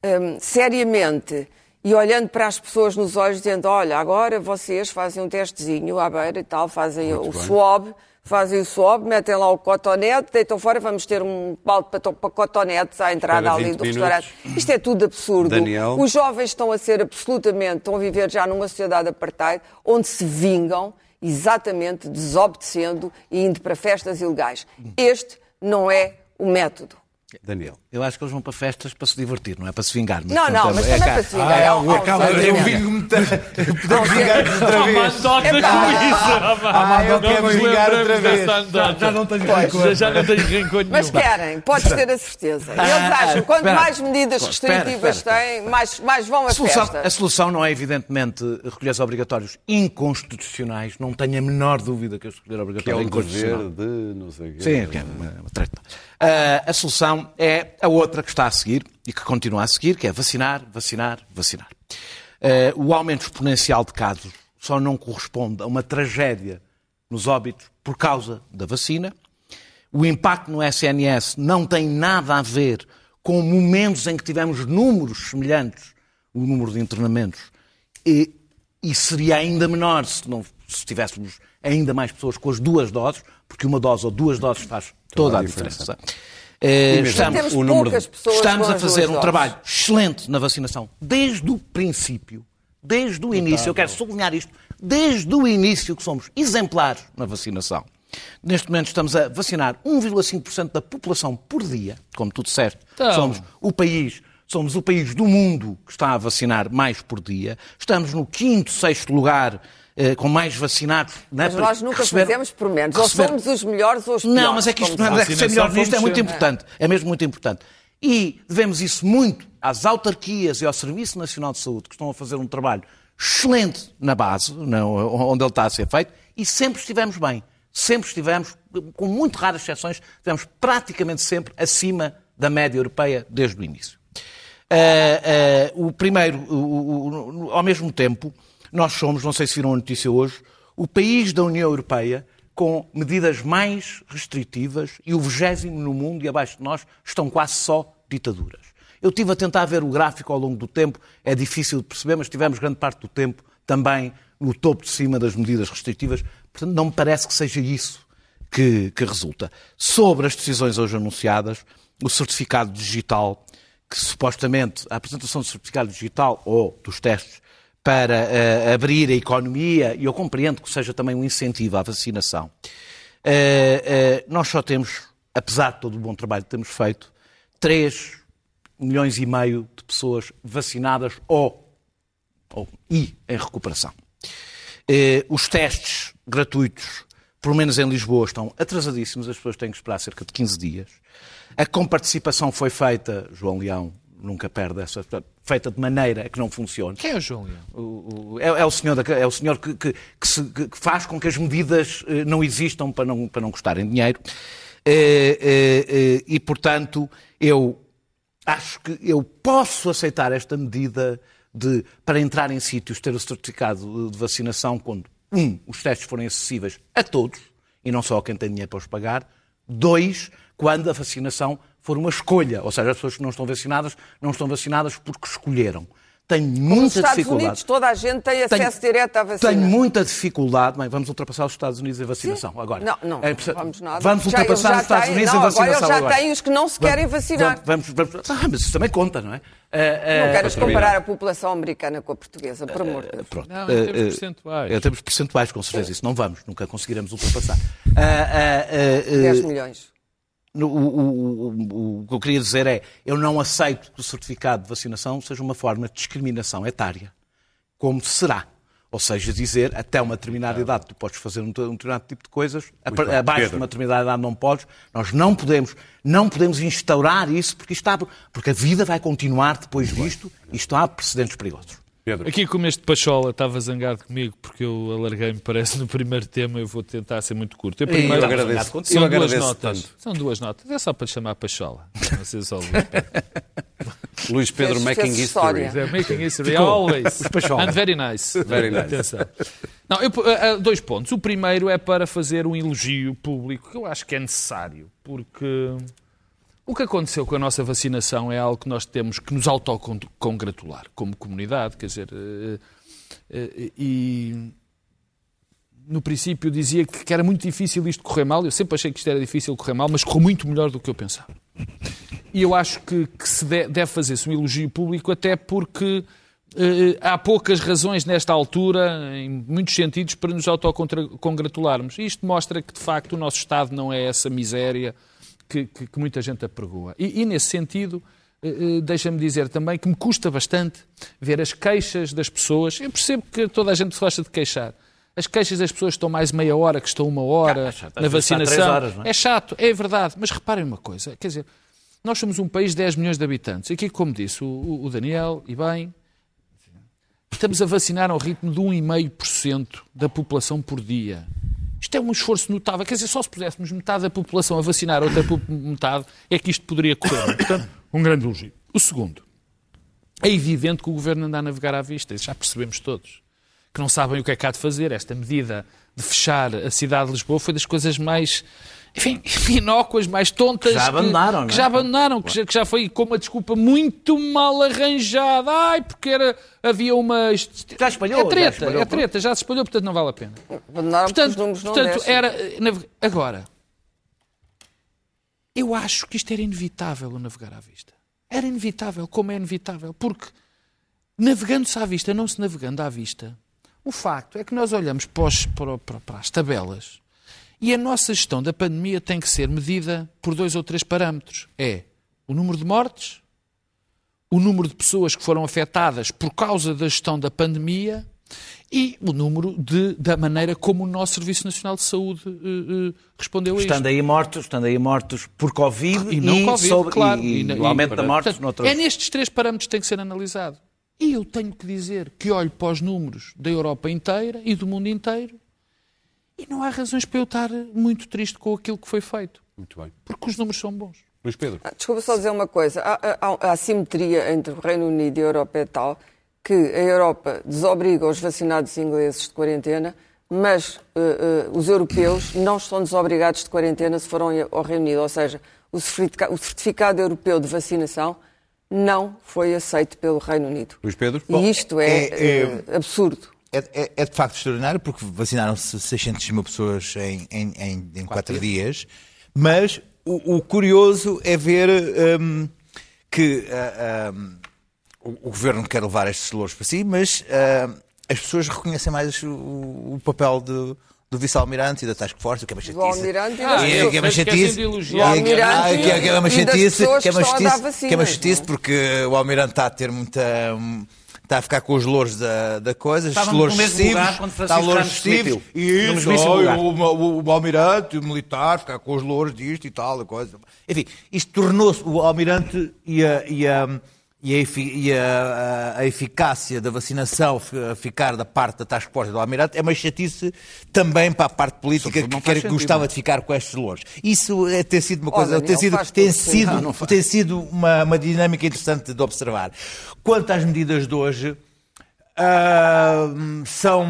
um, seriamente e olhando para as pessoas nos olhos, dizendo: Olha, agora vocês fazem um testezinho à beira e tal, fazem Muito o bem. swab, fazem o swab, metem lá o cotonete, deitam fora, vamos ter um balde para, para cotonetes à entrada ali do minutos. restaurante. Isto é tudo absurdo. Daniel. Os jovens estão a ser absolutamente, estão a viver já numa sociedade apartheid, onde se vingam exatamente desobedecendo e indo para festas ilegais. Este não é o método. Daniel. Eu acho que eles vão para festas para se divertir, não é para se vingar. Mas, não, não, mas é também é para se vingar. Ah, é, é, acaba, eu vingo-me poder vingar outra vez. Ah, eu quero vingar outra vez. Já não tenho rancor. Já não tenho rancor nenhum. Mas querem, podes ter a certeza. Eles acham que quanto mais medidas restritivas têm, mais, mais vão as festas. A solução não é, evidentemente, recolheres obrigatórios inconstitucionais. Não tenho a menor dúvida que os recolher obrigatórios é inconstitucionais. de não sei o quê. Sim, é uma treta. A solução é a outra que está a seguir e que continua a seguir, que é vacinar, vacinar, vacinar. Uh, o aumento exponencial de casos só não corresponde a uma tragédia nos óbitos por causa da vacina. O impacto no SNS não tem nada a ver com momentos em que tivemos números semelhantes, o número de internamentos, e, e seria ainda menor se, não, se tivéssemos ainda mais pessoas com as duas doses, porque uma dose ou duas doses faz toda a diferença. Eh, estamos, o número de... estamos a fazer um trabalho excelente na vacinação desde o princípio, desde o início. Eu quero sublinhar isto, desde o início que somos exemplares na vacinação. Neste momento estamos a vacinar 1,5% da população por dia, como tu disseste. Então... Somos o país Somos o país do mundo que está a vacinar mais por dia. Estamos no quinto, sexto lugar com mais vacinados. Não é? Mas nós nunca receber, fazemos por menos. Ou somos os melhores ou os piores. Não, mas é que isto não é ser melhor nisto é muito importante. É mesmo muito importante. E devemos isso muito às autarquias e ao Serviço Nacional de Saúde, que estão a fazer um trabalho excelente na base, onde ele está a ser feito, e sempre estivemos bem. Sempre estivemos, com muito raras exceções, estivemos praticamente sempre acima da média europeia desde o início. Uh, uh, o primeiro, uh, ao mesmo tempo, nós somos, não sei se viram a notícia hoje, o país da União Europeia com medidas mais restritivas e o vigésimo no mundo e abaixo de nós estão quase só ditaduras. Eu estive a tentar ver o gráfico ao longo do tempo, é difícil de perceber, mas tivemos grande parte do tempo também no topo de cima das medidas restritivas, portanto não me parece que seja isso que, que resulta. Sobre as decisões hoje anunciadas, o certificado digital, que supostamente a apresentação do certificado digital ou dos testes para uh, abrir a economia, e eu compreendo que seja também um incentivo à vacinação. Uh, nós só temos, apesar de todo o bom trabalho que temos feito, 3 milhões e meio de pessoas vacinadas ou, ou e em recuperação. os testes gratuitos, pelo menos em Lisboa, estão atrasadíssimos, as pessoas têm que esperar cerca de 15 dias. A comparticipação foi feita, João Leão, nunca perde essa. feita de maneira que não funcione. Quem é o João Leão? O, o, é, é, o senhor, da, é o senhor que, que, que, se, que, faz com que as medidas eh, não existam para não, para não custarem dinheiro. Eh, eh, e, portanto, eu acho que eu posso aceitar esta medida de, para entrar em sítios, ter o certificado de vacinação quando, um, os testes forem acessíveis a todos, e não só a quem tem dinheiro para os pagar. Dois, quando a vacinação for uma escolha, ou seja, as pessoas que não estão vacinadas não estão vacinadas porque escolheram. Tenho muita Estados dificuldade. Unidos toda a gente tem acesso direto à vacina. Tenho muita dificuldade. Bem, vamos ultrapassar os Estados Unidos em vacinação agora. Não, não, É, não vamos nada. Vamos Já- ultrapassar já os Estados Unidos não, em agora vacinação eles já agora. têm os que não se querem vacinar. Vamos, vamos, vamos- ah, mas isso também conta, não é? Ah, ah, Não queres comparar a população americana com a portuguesa, por amor de Deus. Pronto. Não, Eh, em termos eh, percentuais. Em termos percentuais, com certeza. Isso não vamos, nunca conseguiremos ultrapassar. Ah, ah, ah, 10 ah, milhões. O, o- o- o que eu queria dizer é, eu não aceito que o certificado de vacinação seja uma forma de discriminação etária, como será. Ou seja, dizer até uma determinada idade tu podes fazer um, te- determinado tipo de coisas, bem. abaixo Pedro. de uma determinada idade não podes. Nós não podemos, não podemos instaurar isso porque, está, porque a vida vai continuar depois disto e isto há precedentes perigosos. Pedro. Aqui como este Pachola estava zangado comigo porque eu alarguei-me, parece, no primeiro tema, eu vou tentar ser muito curto. Eu Eu primeiro, agradeço, contigo. são eu duas agradeço notas. tanto. São duas notas. É só para chamar Pachola. Não sei só o Luís Pedro. Luís Pedro Fez- making fez history. They're making history always. Pachola. And very nice. Very nice. Atenção. Não, eu, ah, ah, dois pontos. O primeiro é para fazer um elogio público que eu acho que é necessário, porque o que aconteceu com a nossa vacinação é algo que nós temos que nos autocongratular como comunidade, quer dizer, eh, eh, e no princípio dizia que era muito difícil isto correr mal, eu sempre achei que isto era difícil correr mal, mas correu muito melhor do que eu pensava. E eu acho que, que se de- deve fazer-se um elogio público, até porque eh, há poucas razões nesta altura, em muitos sentidos, para nos autocongratularmos. Isto mostra que, de facto, o nosso Estado não é essa miséria que, que- que muita gente apregoa. E, e nesse sentido, eh, eh, deixa-me dizer também que me custa bastante ver as queixas das pessoas. Eu percebo que toda a gente gosta de queixar. As queixas das pessoas estão mais meia hora, que estão uma hora Ah, chato. Na vacinação. horas, é? é chato, é verdade. Mas reparem uma coisa, quer dizer, nós somos um país de 10 milhões de habitantes. Aqui, como disse o, o- o Daniel, e bem, estamos a vacinar ao ritmo de 1,5% da população por dia. Isto é um esforço notável. Quer dizer, só se puséssemos metade da população a vacinar, outra metade, é que isto poderia correr. Portanto, um grande elogio. O segundo, é evidente que o governo anda a navegar à vista, já percebemos todos. Que não sabem o que é que há de fazer. Esta medida de fechar a cidade de Lisboa foi das coisas mais, enfim, inócuas, mais tontas. Que já abandonaram, não é? que já abandonaram, que já, que já foi com uma desculpa muito mal arranjada. Ai, porque era, havia uma. Já espalhou, É já treta, espalhou, é treta, já se espalhou, portanto não vale a pena. Abandonaram porque os Portanto, números não portanto descem. era. nav- Agora, eu acho que isto era inevitável o navegar à vista. Era inevitável, como é inevitável, porque navegando-se à vista, não se navegando à vista, o facto é que nós olhamos para, os- para- para- para as tabelas e a nossa gestão da pandemia tem que ser medida por dois ou três parâmetros. É o número de mortes, o número de pessoas que foram afetadas por causa da gestão da pandemia e o número de, da maneira como o nosso Serviço Nacional de Saúde eh, eh, respondeu a isto. Estando aí mortos, estando aí mortos por Covid E não Covid, sobre- claro. e, e na- o aumento da morte portanto, noutros. É nestes três parâmetros que tem que ser analisado. E eu tenho que dizer que olho para os números da Europa inteira e do mundo inteiro e não há razões para eu estar muito triste com aquilo que foi feito. Muito bem. Porque os números são bons. Luís Pedro. Ah, Desculpa só dizer uma coisa. Há, há- a assimetria entre o Reino Unido e a Europa é tal que a Europa desobriga os vacinados ingleses de quarentena, mas eh, eh, os europeus não estão desobrigados de quarentena se foram ao Reino Unido. Ou seja, o certifica- o certificado europeu de vacinação não foi aceito pelo Reino Unido. Luís Pedro. E isto é, é- é- eh, absurdo. É, é- é de facto extraordinário porque vacinaram-se 600 mil pessoas em, em, em, em quatro dias, mas o, o curioso é ver hum, que ah, hum, o, o governo quer levar estes louros para si, mas hum, as pessoas reconhecem mais o, o papel de- do vice-almirante e da task force, o que é uma chatice. almirante e E é- que é uma chatice. de elogiar. E é- O almirante ah, que é- uma e chatice, que é uma chatice, porque o almirante está a ter muita hum, está a ficar com os louros da, da coisa, os louros excessivos, está louros excessivos, e isso, lugar. o, o, o almirante, o militar, ficar com os louros disto e tal, e coisa. Enfim, isto tornou-se, o almirante e a, e a, e a, e a- a- eficácia da vacinação fi- ficar da parte da task force do almirante é uma chatice também para a parte política que que sentido, gostava não é? de ficar com estes louros. Isso é, tem sido uma Oh, coisa, Daniel, tem sido, tem sido, sentido. Não, não tem sido uma, uma dinâmica interessante de observar. Quanto às medidas de hoje, ah, são,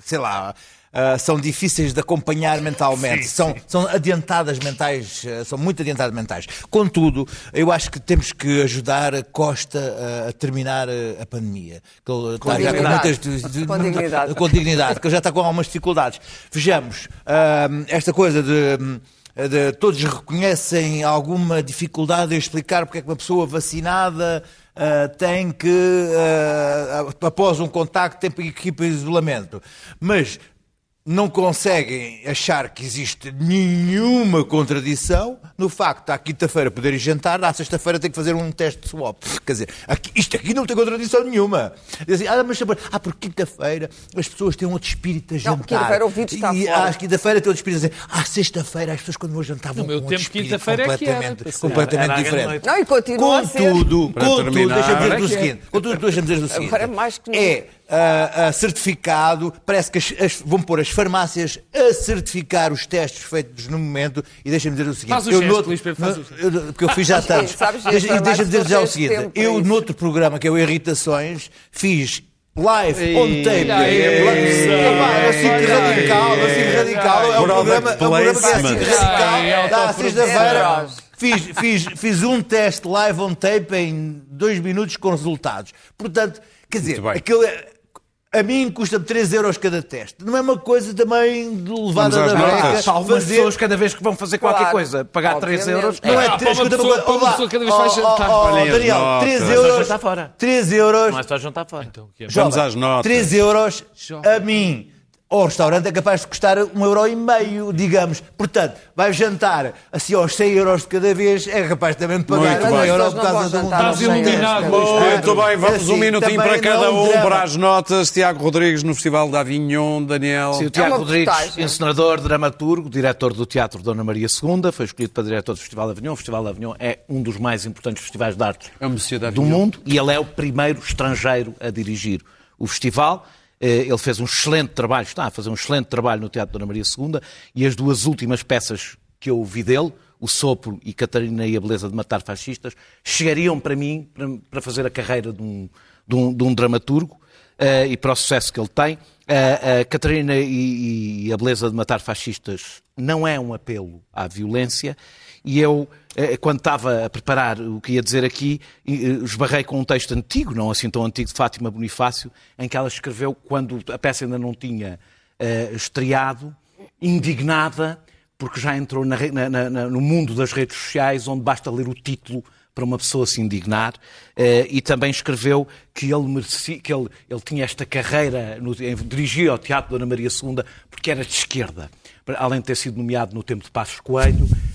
sei lá, ah, são difíceis de acompanhar mentalmente, são, são adiantadas mentais, ah, são muito adiantadas mentais. Contudo, eu acho que temos que ajudar a Costa ah, a terminar a pandemia. Que ele está já dignidade. muitas- Com dignidade. com dignidade, que ele já está com algumas dificuldades. Vejamos, esta coisa de, de todos reconhecem alguma dificuldade em explicar porque é que uma pessoa vacinada ah, tem que, ah, após um contacto, tem que ir para isolamento. Mas não conseguem achar que existe nenhuma contradição no facto de à quinta-feira poderem jantar, à sexta-feira tem que fazer um teste de swap. Quer dizer, aqui- isto aqui não tem contradição nenhuma. Dizem, ah, mas ah, porque quinta-feira as pessoas têm outro espírito a jantar. quinta-feira o vírus está e fora. à quinta-feira têm outro espírito a dizer, ah, sexta-feira as pessoas quando vão jantar vão No meu com outro tempo, espírito quinta-feira é que era, completamente, completamente Era diferente. Não, e continua a ser. Contudo, contudo, deixa-me dizer o é que é. seguinte. Contudo, deixa-me dizer o seguinte. Agora é mais que É ah, certificado, parece que as- as- vão pôr as farmácias a certificar os testes feitos no momento e deixa-me dizer o seguinte. Faz o eu gesto, noutro- Luís Pedro, faz no- eu- Porque eu fiz já tantos. E deixa-me dizer já o seguinte. Eu, isso. noutro programa, que é o Irritações, fiz live on tape. É, é assim que radical, assim radical. É um programa, é um programa que é assim radical. Ai, Dá à autoprodução. sexta-feira. Fiz, fiz, fiz um teste live on tape em dois minutos com resultados. Portanto, quer dizer, aquilo é- a mim custa-me 3 euros cada teste. Não é uma coisa também de levada da beca. Para algumas fazer- pessoas, cada vez que vão fazer qualquer Claro, coisa, pagar 3 obviamente. euros. Não é Ah, para 3 uma pessoa- uma pessoa cada vez vai jantar. Olhem as Daniel, notas. 3 Mas já euros. está fora. 3 euros. Não é só jantar fora. Então, é? Vamos às notas. 3 euros a mim. Ao restaurante é capaz de custar um euro e meio, digamos. Portanto, vai jantar assim aos 100 euros de cada vez, é capaz também de pagar Muito um bem. euro por não causa um jantar Estás aos 100 euros. iluminado, Muito bem, vamos Assim, um minutinho para cada um drama. para as notas. Tiago Rodrigues no Festival de Avignon, Daniel. Sim, o Tiago uma Rodrigues, reportagem. encenador, dramaturgo, diretor do Teatro Dona Maria II, foi escolhido para diretor do Festival de Avignon. O Festival de Avignon é um dos mais importantes festivais de arte É do mundo e ele é o primeiro estrangeiro a dirigir o festival. Eh, Ele fez um excelente trabalho, está a fazer um excelente trabalho no Teatro Dona Maria II e as duas últimas peças que eu vi dele, O Sopro e Catarina e a Beleza de Matar Fascistas, chegariam para mim para, fazer a carreira de um, de um, de um dramaturgo eh, e para o sucesso que ele tem. Eh, a Catarina e, e a Beleza de Matar Fascistas não é um apelo à violência e eu, quando estava a preparar o que ia dizer aqui, eh, esbarrei com um texto antigo, não assim tão antigo, de Fátima Bonifácio, em que ela escreveu, quando a peça ainda não tinha eh, estreado, indignada, porque já entrou na na- na- no mundo das redes sociais, onde basta ler o título para uma pessoa se indignar, eh, e também escreveu que ele merecia, que ele, ele tinha esta carreira, no, dirigia ao Teatro Dona Maria II, porque era de esquerda. Além de ter sido nomeado no tempo de Passos Coelho, eh, eh,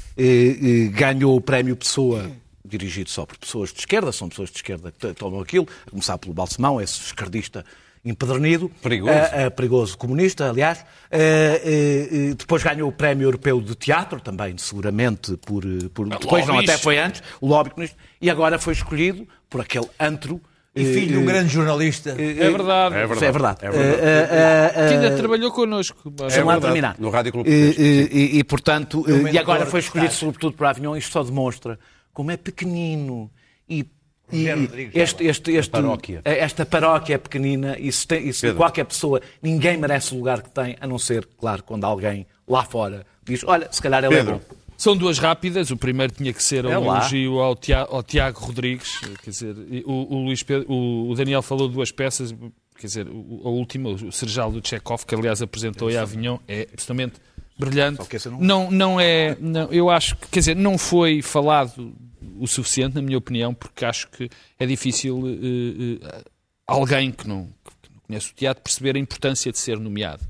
ganhou o prémio Pessoa, dirigido só por pessoas de esquerda, são pessoas de esquerda que tomam aquilo, a começar pelo Balsemão, esse esquerdista empedernido. Perigoso. Eh, eh, perigoso comunista, aliás. Eh, eh, eh, depois ganhou o Prémio Europeu de Teatro, também seguramente por. eh, por depois, não, até foi antes, o lobby comunista, e agora foi escolhido por aquele antro. E filho de um grande jornalista. É verdade. É É verdade. verdade. É verdade. Eh, eh, Que ainda trabalhou connosco. Deixa-me lá verdade. terminar. No Rádio Clube E, e, e, e, portanto, eh, e agora foi escolhido sobretudo para Avignon. Isto só demonstra como é pequenino e, e este, este, este, paróquia. esta paróquia é pequenina e se, tem, e se qualquer pessoa, ninguém merece o lugar que tem, a não ser, claro, quando alguém lá fora diz, olha, se calhar ele Pedro. é bom. São duas rápidas. O primeiro tinha que ser um É elogio ao Tiago, ao Tiago Rodrigues. Quer dizer, o, o Luís Pedro- o, o Daniel falou de duas peças. Quer dizer, o- a última, o Serjal do Chekhov, que aliás apresentou em Avignon, é absolutamente brilhante. Não- Não, não é. Não, eu acho que, quer dizer, não foi falado o suficiente, na minha opinião, porque acho que é difícil eh, eh, alguém que não, que não conhece o teatro perceber a importância de ser nomeado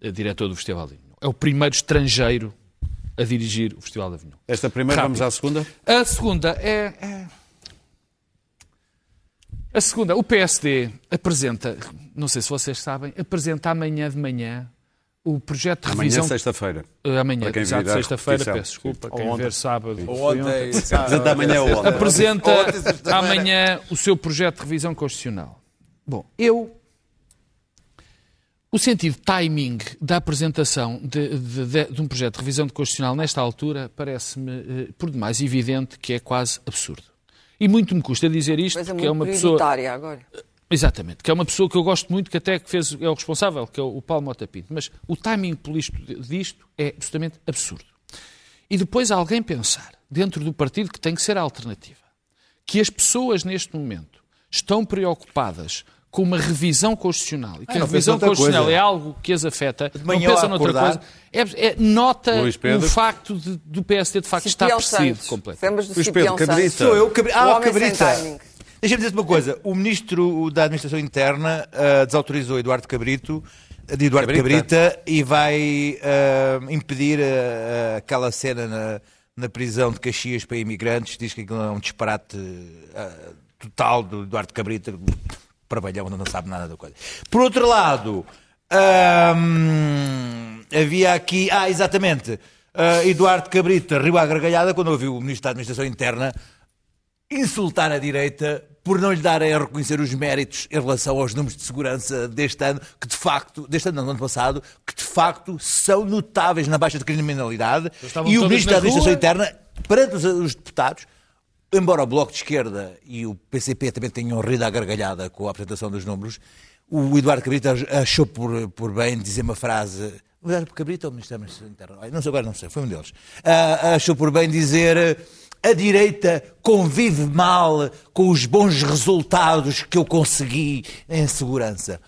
eh, diretor do Festival de Avignon. É o primeiro estrangeiro a dirigir o Festival de Avignon. Esta primeira, Rápido. vamos à segunda. A segunda é, é- A segunda, o PSD apresenta, não sei se vocês sabem, apresenta amanhã de manhã o projeto de Amanhã, revisão. sexta-feira. Eh, amanhã, Para quem exato, vir a sexta-feira, peço desculpa, quem ontem. ver sábado. Ontem. Apresenta amanhã ou ontem. Apresenta Ontem, sexta-feira. amanhã o seu projeto de revisão constitucional. Bom, eu. O sentido timing da apresentação de, de- de- de um projeto de revisão de constitucional nesta altura parece-me, eh, por demais, evidente que é quase absurdo. E muito me custa dizer isto, Coisa porque é muito uma pessoa. agora. Exatamente, que é uma pessoa que eu gosto muito, que até que fez, é o responsável, que é o Paulo Mota Pinto. Mas o timing político disto é absolutamente absurdo. E depois alguém pensar, dentro do partido que tem que ser a alternativa, que as pessoas neste momento estão preocupadas com uma revisão constitucional e que Ah, a não revisão constitucional coisa. é algo que as afeta, De não manhã pensa ao noutra coisa, é, é- nota o facto de, do PSD de facto estar Cipião Santos. completamente. Luís Pedro, cabrita. Sou eu, cabri... O Ah, cabrita. Deixa-me dizer uma coisa. O ministro da Administração Interna ah, desautorizou Eduardo Cabrito, de Eduardo Cabrita. Cabrita, e vai ah, impedir ah, aquela cena na, na prisão de Caxias para imigrantes. Diz que aquilo é um disparate total do Eduardo Cabrita. Trabalhão, não sabe nada da coisa. Por outro lado, hum, havia aqui. Ah, exatamente. ah, Eduardo Cabrita riu à gargalhada quando ouviu o ministro da Administração Interna insultar a direita por não lhe darem a reconhecer os méritos em relação aos números de segurança deste ano, que de facto, deste ano, não, do ano passado, que de facto são notáveis na baixa de criminalidade. E o Ministro da Administração rua? Interna, perante os, os deputados, embora o Bloco de Esquerda e o PCP também tenham rido à gargalhada com a apresentação dos números, o Eduardo Cabrita achou por, por bem dizer uma frase. O Eduardo Cabrita ou o Ministro da Não sei, agora não sei, foi um deles. Ah, achou por bem dizer. A direita convive mal com os bons resultados que eu consegui em segurança.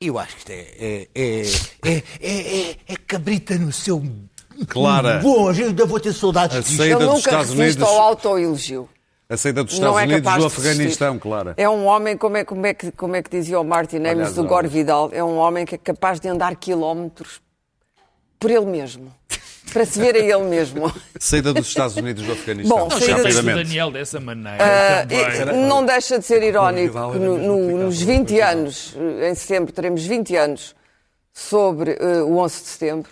Eu acho que isto é, é, é, é, é, é- é cabrita no seu. Clara. Bom, eu ainda vou ter saudades A disto. saída Ele dos nunca Estados resiste Unidos. ao autoelogio. A saída dos Não Estados é Unidos capaz do. Afeganistão, Clara. É um homem, como é, como é, que, como é que dizia o Martin Amis do. Gore Vidal, é um homem que é capaz de andar quilómetros por ele mesmo. Para se ver a ele mesmo. Saída dos Estados Unidos do Afeganistão. Bom, Não saída chateis o Rapidamente. Daniel dessa maneira e não deixa de ser irónico que no- no- nos 20 anos, em setembro, teremos 20 anos sobre eh, o 11 de setembro,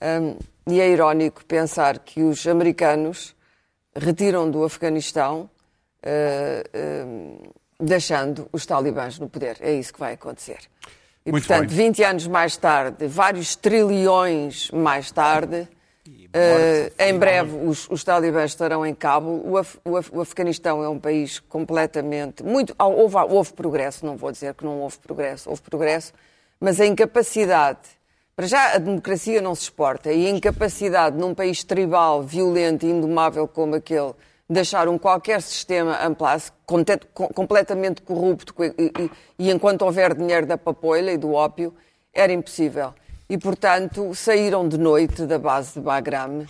Ahm, e é irónico pensar que os americanos retiram do Afeganistão, eh, ahm, deixando os talibãs no poder. É isso que vai acontecer. E, Muito portanto, bem. 20 anos mais tarde, vários trilhões mais tarde, eh, em breve os, os talibãs estarão em Cabo. O, Af- o Af- o Afeganistão é um país completamente. Muito, houve, houve progresso, não vou dizer que não houve progresso, houve progresso, mas a incapacidade. Para já, a democracia não se exporta e a incapacidade num país tribal, violento e indomável como aquele, de deixar um qualquer sistema com- completamente corrupto, e, e- e enquanto houver dinheiro da papoila e do ópio, era impossível. E, portanto, saíram de noite da base de Bagram,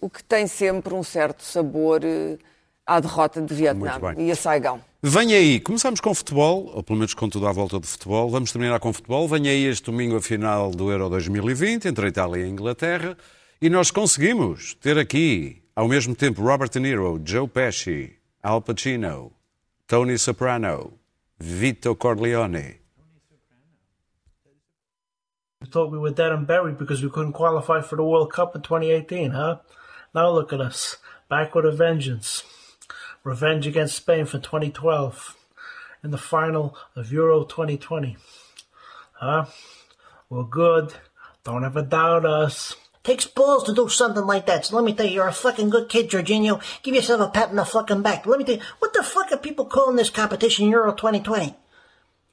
o que tem sempre um certo sabor eh, à derrota de Vietnã e a Saigão. Vem aí, começamos com futebol, ou pelo menos com tudo à volta de futebol. Vamos terminar com futebol. Vem aí este domingo a final do Euro 2020, entre a Itália e a Inglaterra. E nós conseguimos ter aqui, ao mesmo tempo, Robert De Niro, Joe Pesci, Al Pacino, Tony Soprano, Vito Corleone. We thought we were dead and buried because we couldn't qualify for the World Cup in 2018, huh? Now look at us, back with a vengeance. Revenge against Spain for 2012 in the final of Euro 2020. Huh? We're good. Don't ever doubt us. Takes balls to do something like that. So let me tell you, you're a fucking good kid, Jorginho. Give yourself a pat on the fucking back. Let me tell you, what the fuck are people calling this competition Euro 2020?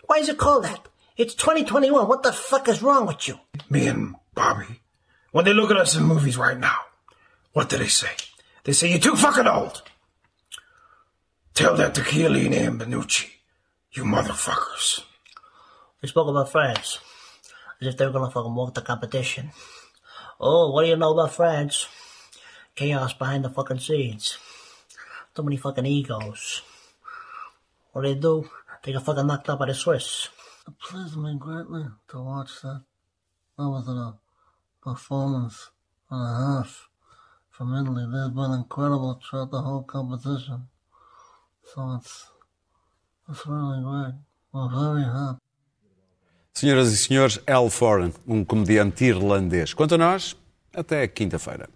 Why is it called that? It's 2021. What the fuck is wrong with you? Me and Bobby, when they look at us in movies right now, what do they say? They say, you're too fucking old. Tell that to Chiellini and Benucci. You motherfuckers. They spoke about France. As if they were gonna fucking walk the competition. Oh, what do you know about France? Chaos behind the fucking scenes. Too many fucking egos. What do they do? They get fucking knocked out by the Swiss. It pleased me greatly to watch that. That was a performance and a half from Italy. They've been incredible throughout the whole competition. Really great. We're very happy. Senhoras e senhores, Al Foran, um comediante irlandês. Quanto a nós, até quinta-feira.